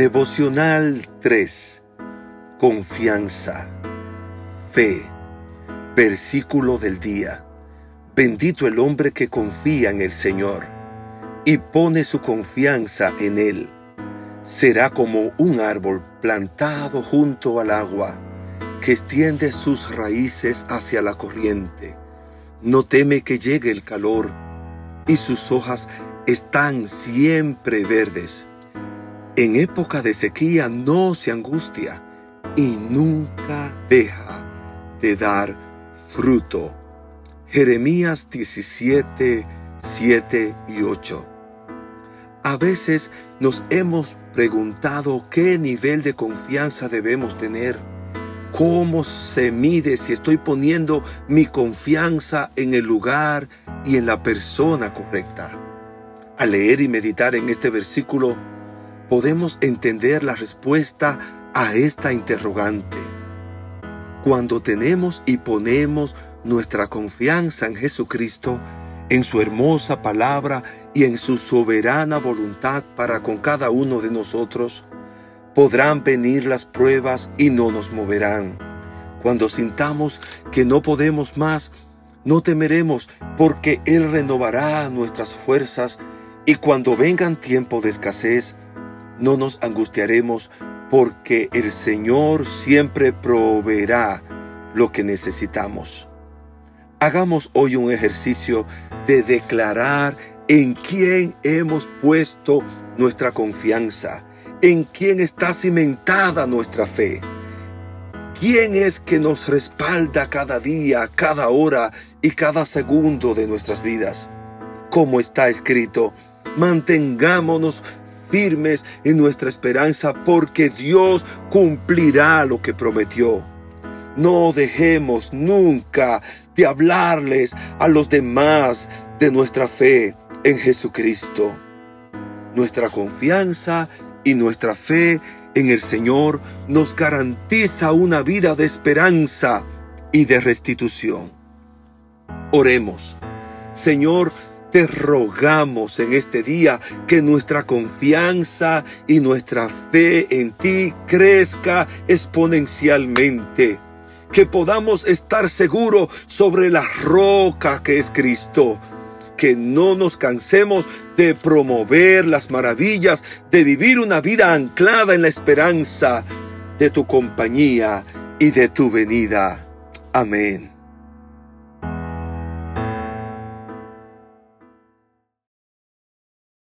Devocional 3. Confianza. Fe. Versículo del día. Bendito el hombre que confía en el Señor y pone su confianza en Él. Será como un árbol plantado junto al agua, que extiende sus raíces hacia la corriente. No teme que llegue el calor, y sus hojas están siempre verdes en época de sequía no se angustia y nunca deja de dar fruto. Jeremías 17, 7 y 8. A veces nos hemos preguntado qué nivel de confianza debemos tener. ¿Cómo se mide si estoy poniendo mi confianza en el lugar y en la persona correcta? Al leer y meditar en este versículo, podemos entender la respuesta a esta interrogante. Cuando tenemos y ponemos nuestra confianza en Jesucristo, en su hermosa palabra y en su soberana voluntad para con cada uno de nosotros, podrán venir las pruebas y no nos moverán. Cuando sintamos que no podemos más, no temeremos porque Él renovará nuestras fuerzas y cuando vengan tiempos de escasez, no nos angustiaremos porque el Señor siempre proveerá lo que necesitamos. Hagamos hoy un ejercicio de declarar en quién hemos puesto nuestra confianza, en quién está cimentada nuestra fe. ¿Quién es que nos respalda cada día, cada hora y cada segundo de nuestras vidas? Como está escrito, mantengámonos firmes en nuestra esperanza porque Dios cumplirá lo que prometió. No dejemos nunca de hablarles a los demás de nuestra fe en Jesucristo. Nuestra confianza y nuestra fe en el Señor nos garantiza una vida de esperanza y de restitución. Oremos. Señor, te rogamos en este día que nuestra confianza y nuestra fe en ti crezca exponencialmente. Que podamos estar seguros sobre la roca que es Cristo. Que no nos cansemos de promover las maravillas, de vivir una vida anclada en la esperanza de tu compañía y de tu venida. Amén.